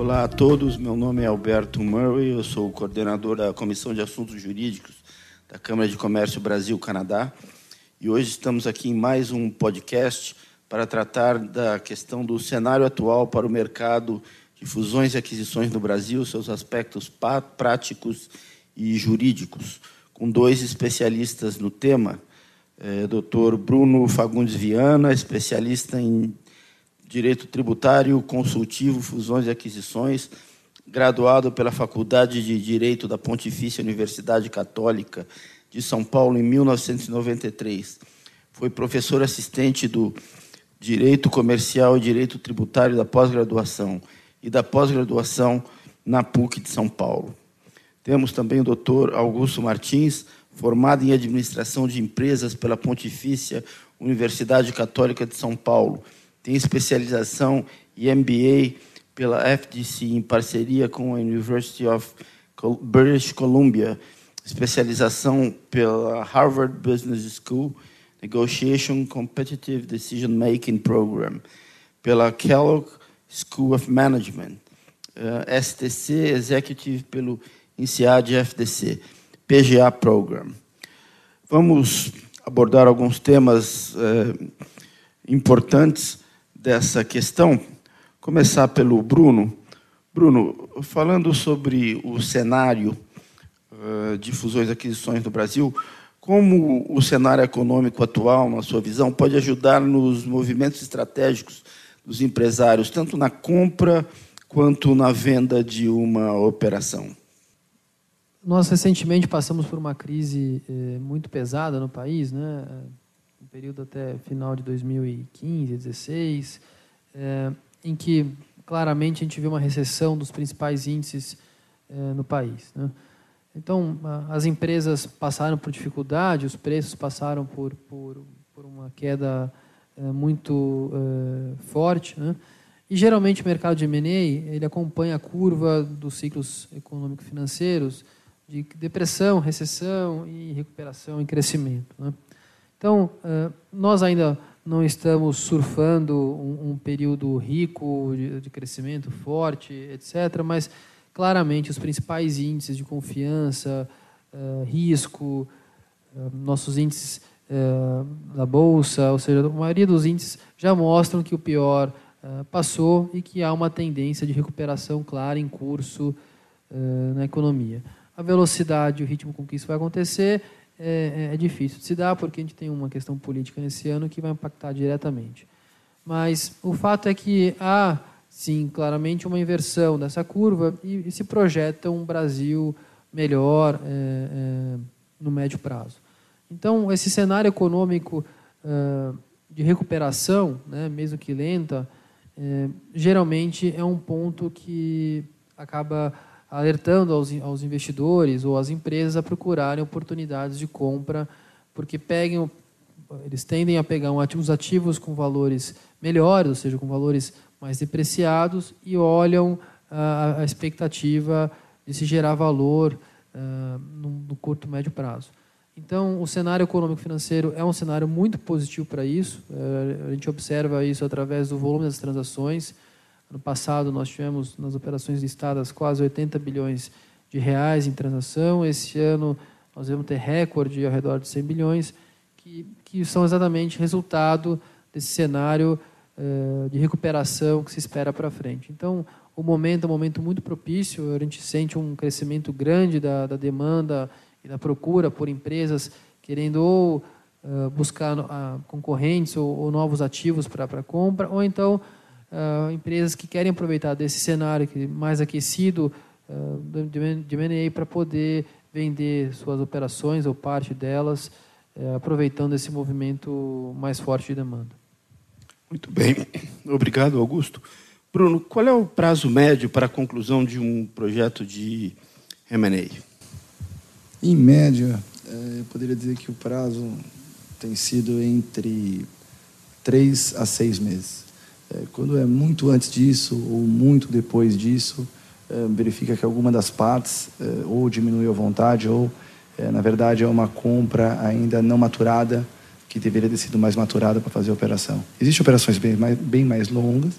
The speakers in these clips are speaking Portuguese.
Olá a todos, meu nome é Alberto Murray, eu sou coordenador da Comissão de Assuntos Jurídicos da Câmara de Comércio Brasil-Canadá e hoje estamos aqui em mais um podcast para tratar da questão do cenário atual para o mercado de fusões e aquisições no Brasil, seus aspectos práticos e jurídicos, com dois especialistas no tema, é, Dr. Bruno Fagundes Viana, especialista em Direito Tributário, Consultivo, Fusões e Aquisições, graduado pela Faculdade de Direito da Pontifícia Universidade Católica de São Paulo em 1993. Foi professor assistente do Direito Comercial e Direito Tributário da pós-graduação e da pós-graduação na PUC de São Paulo. Temos também o doutor Augusto Martins, formado em Administração de Empresas pela Pontifícia Universidade Católica de São Paulo tem especialização em MBA pela FDC em parceria com a University of British Columbia, especialização pela Harvard Business School Negotiation Competitive Decision Making Program, pela Kellogg School of Management, uh, eh, STC Executive pelo INSEAD FDC, PGA Program. Vamos abordar alguns temas uh, importantes dessa questão, começar pelo Bruno. Bruno, falando sobre o cenário uh, de fusões e aquisições no Brasil, como o cenário econômico atual, na sua visão, pode ajudar nos movimentos estratégicos dos empresários, tanto na compra quanto na venda de uma operação? Nós recentemente passamos por uma crise eh, muito pesada no país, né? Período até final de 2015, 2016, é, em que claramente a gente viu uma recessão dos principais índices é, no país. Né? Então, as empresas passaram por dificuldade, os preços passaram por, por, por uma queda é, muito é, forte. Né? E, geralmente, o mercado de M&A ele acompanha a curva dos ciclos econômico-financeiros de depressão, recessão e recuperação e crescimento. Né? Então, nós ainda não estamos surfando um, período rico de, crescimento forte, etc., mas claramente os principais índices de confiança, uh, risco, uh, nossos índices da bolsa, ou seja, a maioria dos índices já mostram que o pior passou e que há uma tendência de recuperação clara em curso na economia. A velocidade, o ritmo com que isso vai acontecer é, é, é, difícil de se dar, porque a gente tem uma questão política nesse ano que vai impactar diretamente. Mas o fato é que há, sim, claramente uma inversão dessa curva e, e se projeta um Brasil melhor é, é, no médio prazo. Então, esse cenário econômico uh, de recuperação, né, mesmo que lenta, é, geralmente é um ponto que acaba alertando aos, aos investidores ou às empresas a procurarem oportunidades de compra, porque peguem, eles tendem a pegar os ativos com valores melhores, ou seja, com valores mais depreciados, e olham a, a expectativa de se gerar valor uh, no, no curto e médio prazo. Então, o cenário econômico-financeiro é um cenário muito positivo para isso. Uh, a gente observa isso através do volume das transações. Ano passado nós tivemos nas operações listadas quase 80 bilhões de reais em transação. Esse ano nós vamos ter recorde ao redor de 100 bilhões, que, que são exatamente resultado desse cenário uh, de recuperação que se espera para frente. Então, o momento é um momento muito propício, a gente sente um crescimento grande da, da demanda e da procura por empresas querendo ou uh, buscar uh, concorrentes ou, ou novos ativos para compra, ou então uh, empresas que querem aproveitar desse cenário que mais aquecido uh, de M&A para poder vender suas operações ou parte delas, uh, aproveitando esse movimento mais forte de demanda. Muito bem, obrigado, Augusto. Bruno, qual é o prazo médio para a conclusão de um projeto de M&A? Em média, eh, eu poderia dizer que o prazo tem sido entre três a seis meses. É, quando é muito antes disso ou muito depois disso, é, verifica que alguma das partes é, ou diminuiu a vontade ou, na verdade, é uma compra ainda não maturada que deveria ter sido mais maturada para fazer a operação. Existem operações bem mais, bem mais longas,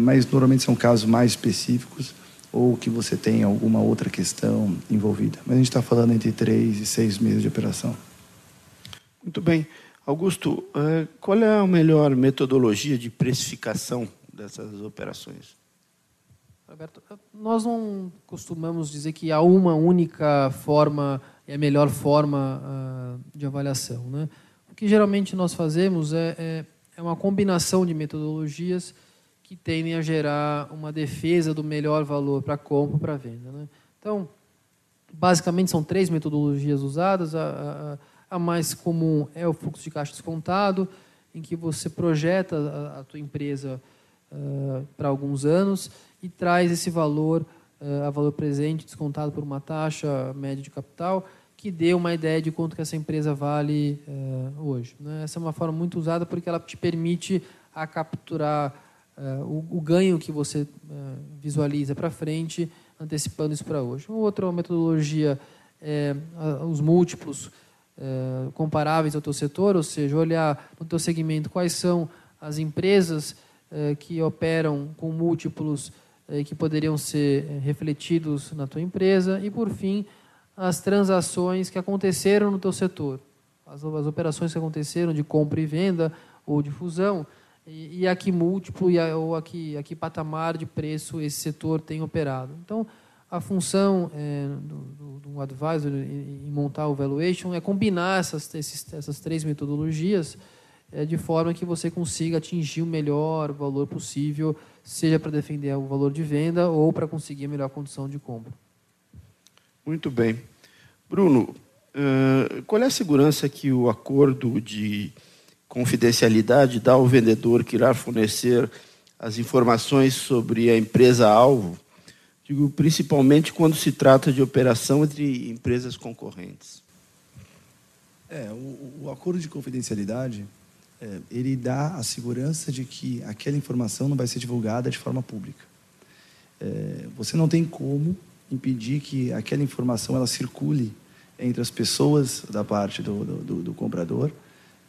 mas normalmente são casos mais específicos ou que você tem alguma outra questão envolvida. Mas a gente está falando entre três e seis meses de operação. Muito bem. Augusto, é, qual é a melhor metodologia de precificação dessas operações? Roberto, nós não costumamos dizer que há uma única forma, é a melhor forma uh, de avaliação. Né? O que geralmente nós fazemos é, é, é uma combinação de metodologias que tendem a gerar uma defesa do melhor valor para compra para venda. Né? Então, basicamente são três metodologias usadas. A, a, a mais comum é o fluxo de caixa descontado, em que você projeta a, a tua empresa uh, para alguns anos e traz esse valor uh, a valor presente descontado por uma taxa média de capital que dê uma ideia de quanto que essa empresa vale uh, hoje. Né? Essa é uma forma muito usada porque ela te permite a capturar o, o, ganho que você visualiza para frente, antecipando isso para hoje. Outra metodologia é os múltiplos é, comparáveis ao teu setor, ou seja, olhar no teu segmento quais são as empresas é, que operam com múltiplos é, que poderiam ser refletidos na tua empresa e, por fim, as transações que aconteceram no teu setor, as, as operações que aconteceram de compra e venda ou de fusão e, e a que múltiplo e a, ou a que, a que patamar de preço esse setor tem operado. Então, a função é, do, do, do, advisor em montar o valuation é combinar essas, esses, essas três metodologias é, de forma que você consiga atingir o melhor valor possível, seja para defender o valor de venda ou para conseguir a melhor condição de compra. Muito bem. Bruno, qual é a segurança que o acordo de confidencialidade dá ao vendedor que irá fornecer as informações sobre a empresa-alvo Digo, principalmente quando se trata de operação entre empresas concorrentes. É, o, o acordo de confidencialidade é, ele dá a segurança de que aquela informação não vai ser divulgada de forma pública. É, você não tem como impedir que aquela informação ela circule entre as pessoas da parte do, do, do comprador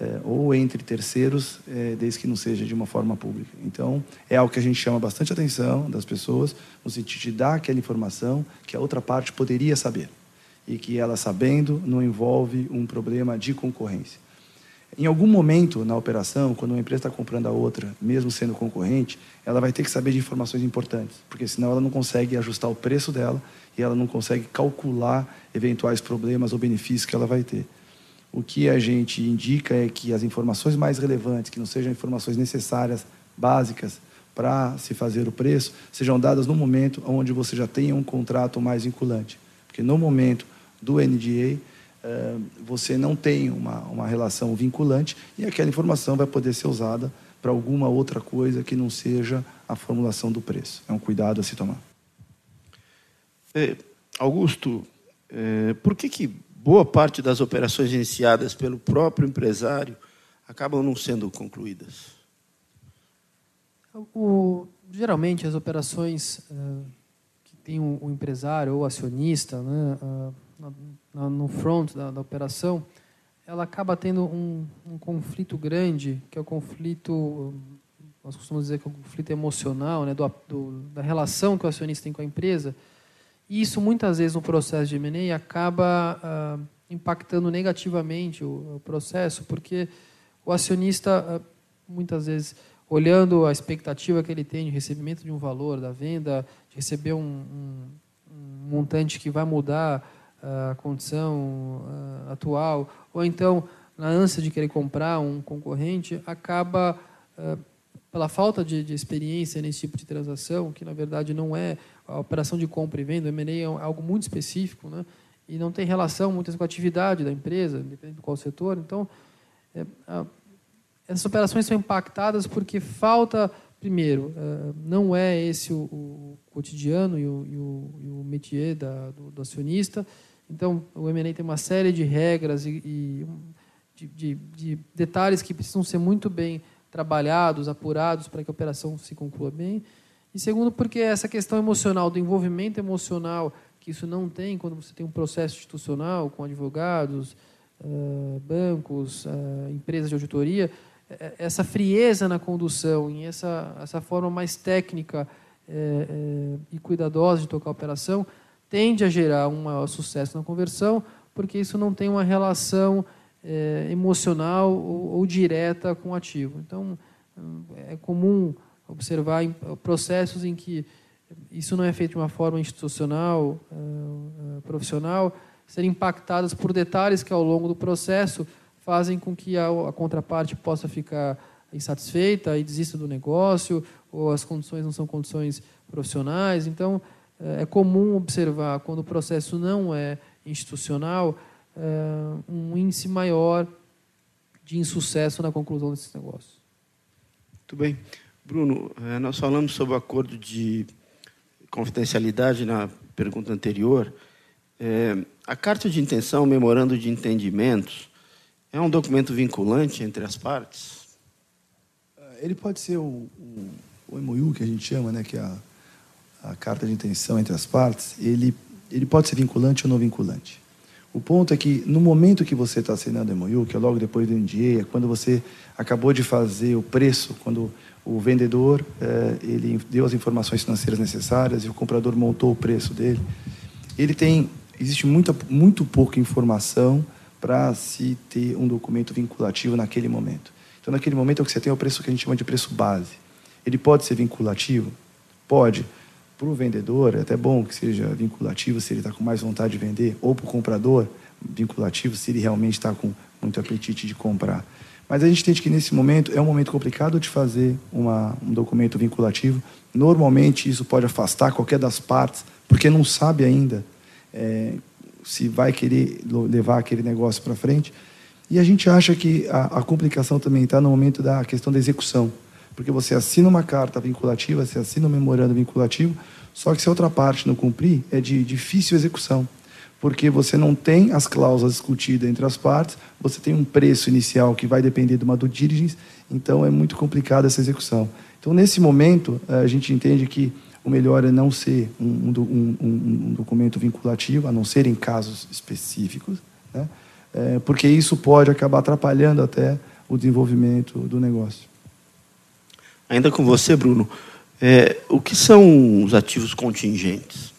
é, ou entre terceiros, é, desde que não seja de uma forma pública. Então, é algo que a gente chama bastante atenção das pessoas, no sentido de dar aquela informação que a outra parte poderia saber e que ela sabendo não envolve um problema de concorrência. Em algum momento na operação, quando uma empresa está comprando a outra, mesmo sendo concorrente, ela vai ter que saber de informações importantes, porque senão ela não consegue ajustar o preço dela e ela não consegue calcular eventuais problemas ou benefícios que ela vai ter o que a gente indica é que as informações mais relevantes, que não sejam informações necessárias, básicas, para se fazer o preço, sejam dadas no momento onde você já tenha um contrato mais vinculante. Porque no momento do NDA, eh, você não tem uma, uma relação vinculante e aquela informação vai poder ser usada para alguma outra coisa que não seja a formulação do preço. É um cuidado a se tomar. É, Augusto, é, por que, que boa parte das operações iniciadas pelo próprio empresário acabam não sendo concluídas? O, geralmente, as operações uh, que tem o, o, empresário ou acionista né, uh, na, no front da, da, operação, ela acaba tendo um, um, conflito grande, que é o conflito, nós costumamos dizer que é o conflito emocional, né, do, do, da relação que o acionista tem com a empresa, e isso, muitas vezes, no processo de M&A, acaba ah, impactando negativamente o, o, processo, porque o acionista, ah, muitas vezes, olhando a expectativa que ele tem de recebimento de um valor, da venda, de receber um, um, um montante que vai mudar ah, a condição atual, ou então, na ânsia de querer comprar um concorrente, acaba pela falta de, de, experiência nesse tipo de transação, que na verdade não é a operação de compra e venda, o M&A é algo muito específico, né? e não tem relação muitas com a atividade da empresa, dependendo de qual setor. Então, é, a, essas operações são impactadas porque falta, primeiro, é, não é esse o, o cotidiano e o, e o, e o métier da, do, do, acionista. Então, o M&A tem uma série de regras e, e de, de, de detalhes que precisam ser muito bem trabalhados, apurados para que a operação se conclua bem. E segundo, porque essa questão emocional, do envolvimento emocional, que isso não tem quando você tem um processo institucional com advogados, uh, bancos, uh, empresas de auditoria, é, essa frieza na condução e essa, essa forma mais técnica e cuidadosa de tocar a operação tende a gerar um maior sucesso na conversão, porque isso não tem uma relação é, emocional ou, ou, direta com o ativo. Então, é comum observar em, processos em que isso não é feito de uma forma institucional, é, é, profissional, serem impactadas por detalhes que ao longo do processo fazem com que a, contraparte possa ficar insatisfeita e desista do negócio, ou as condições não são condições profissionais. Então, é comum observar, quando o processo não é institucional, é, um índice maior de insucesso na conclusão desses negócios. Muito bem. Bruno, é, nós falamos sobre o acordo de confidencialidade na pergunta anterior. A carta de intenção, o memorando de entendimentos, é um documento vinculante entre as partes? Ele pode ser o, o, o MOU, que a gente chama, né, que é a, a carta de intenção entre as partes, ele, ele pode ser vinculante ou não vinculante. O ponto é que, no momento que você está assinando MOU, que é logo depois do NDA, é quando você acabou de fazer o preço, quando o vendedor é, ele deu as informações financeiras necessárias e o comprador montou o preço dele, ele tem existe muita, muito pouca informação para se ter um documento vinculativo naquele momento. Então, naquele momento, é o que você tem é o preço que a gente chama de preço base. Ele pode ser vinculativo? Pode. Para o vendedor, é até bom que seja vinculativo se ele está com mais vontade de vender, ou para o comprador, vinculativo se ele realmente está com muito apetite de comprar. Mas a gente entende que nesse momento é um momento complicado de fazer uma, um documento vinculativo. Normalmente isso pode afastar qualquer das partes, porque não sabe ainda é, se vai querer levar aquele negócio para frente. E a gente acha que a, a complicação também está no momento da questão da execução porque você assina uma carta vinculativa, você assina um memorando vinculativo, só que se a outra parte não cumprir, é de difícil execução, porque você não tem as cláusulas discutidas entre as partes, você tem um preço inicial que vai depender de uma due diligence, então é muito complicada essa execução. Então, nesse momento, a gente entende que o melhor é não ser um, um, um, um documento vinculativo, a não ser em casos específicos, né? é, porque isso pode acabar atrapalhando até o desenvolvimento do negócio. Ainda com você, Bruno, é, o que são os ativos contingentes?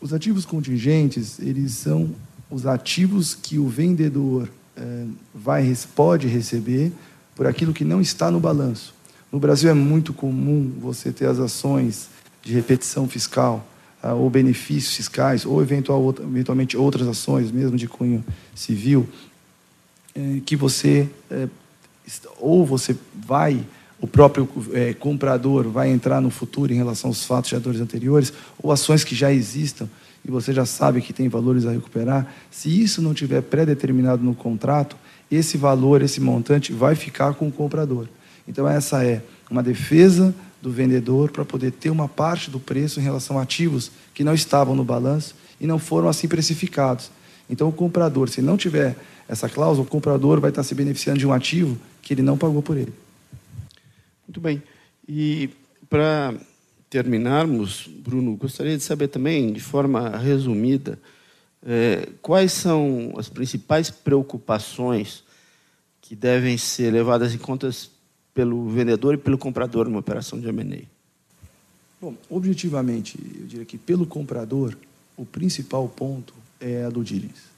Os ativos contingentes, eles são os ativos que o vendedor é, vai, pode receber por aquilo que não está no balanço. No Brasil é muito comum você ter as ações de repetição fiscal, ah, ou benefícios fiscais, ou eventual, eventualmente outras ações, mesmo de cunho civil, é, que você, é, ou você vai o próprio é, comprador vai entrar no futuro em relação aos fatos geradores anteriores, ou ações que já existam e você já sabe que tem valores a recuperar, se isso não tiver pré-determinado no contrato, esse valor, esse montante vai ficar com o comprador. Então, essa é uma defesa do vendedor para poder ter uma parte do preço em relação a ativos que não estavam no balanço e não foram assim precificados. Então, o comprador, se não tiver essa cláusula, o comprador vai estar se beneficiando de um ativo que ele não pagou por ele. Muito bem. E para terminarmos, Bruno, gostaria de saber também, de forma resumida, é, quais são as principais preocupações que devem ser levadas em conta pelo vendedor e pelo comprador numa operação de M&A? Bom, objetivamente, eu diria que pelo comprador, o principal ponto é a do diligence.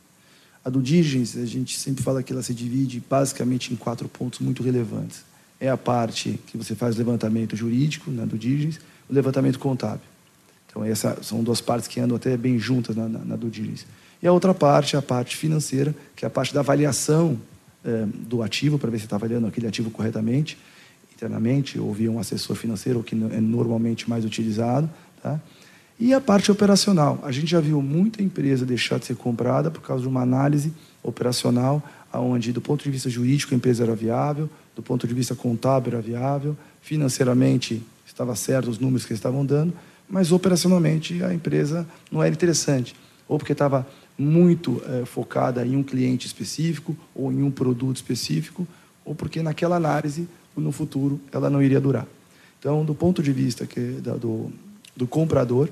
A do diligence, a gente sempre fala que ela se divide basicamente em quatro pontos muito relevantes é a parte que você faz levantamento jurídico, né, do diligence, o levantamento contábil. Então, essas são duas partes que andam até bem juntas na, na, na do diligence. E a outra parte é a parte financeira, que é a parte da avaliação é, do ativo, para ver se está avaliando aquele ativo corretamente, internamente, ou via um assessor financeiro, que é normalmente mais utilizado. Tá? E a parte operacional. A gente já viu muita empresa deixar de ser comprada por causa de uma análise operacional, onde, do ponto de vista jurídico, a empresa era viável, do ponto de vista contábil era viável, financeiramente estava certo os números que eles estavam dando, mas operacionalmente a empresa não era interessante, ou porque estava muito é, focada em um cliente específico ou em um produto específico, ou porque naquela análise, no futuro, ela não iria durar. Então, do ponto de vista que, do, do comprador,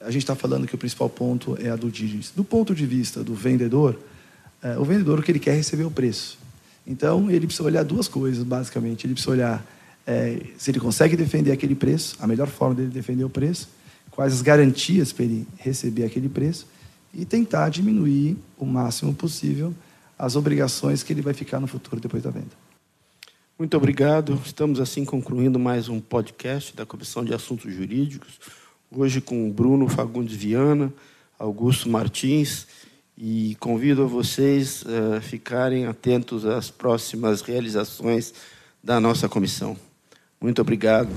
a gente está falando que o principal ponto é a do diligence. Do ponto de vista do vendedor, é, o vendedor o que ele quer é receber o preço. Então, ele precisa olhar duas coisas, basicamente. Ele precisa olhar é, se ele consegue defender aquele preço, a melhor forma dele defender o preço, quais as garantias para ele receber aquele preço e tentar diminuir o máximo possível as obrigações que ele vai ficar no futuro depois da venda. Muito obrigado. Estamos assim concluindo mais um podcast da Comissão de Assuntos Jurídicos. Hoje com Bruno Fagundes Viana, Augusto Martins e convido a vocês a ficarem atentos às próximas realizações da nossa comissão. Muito obrigado.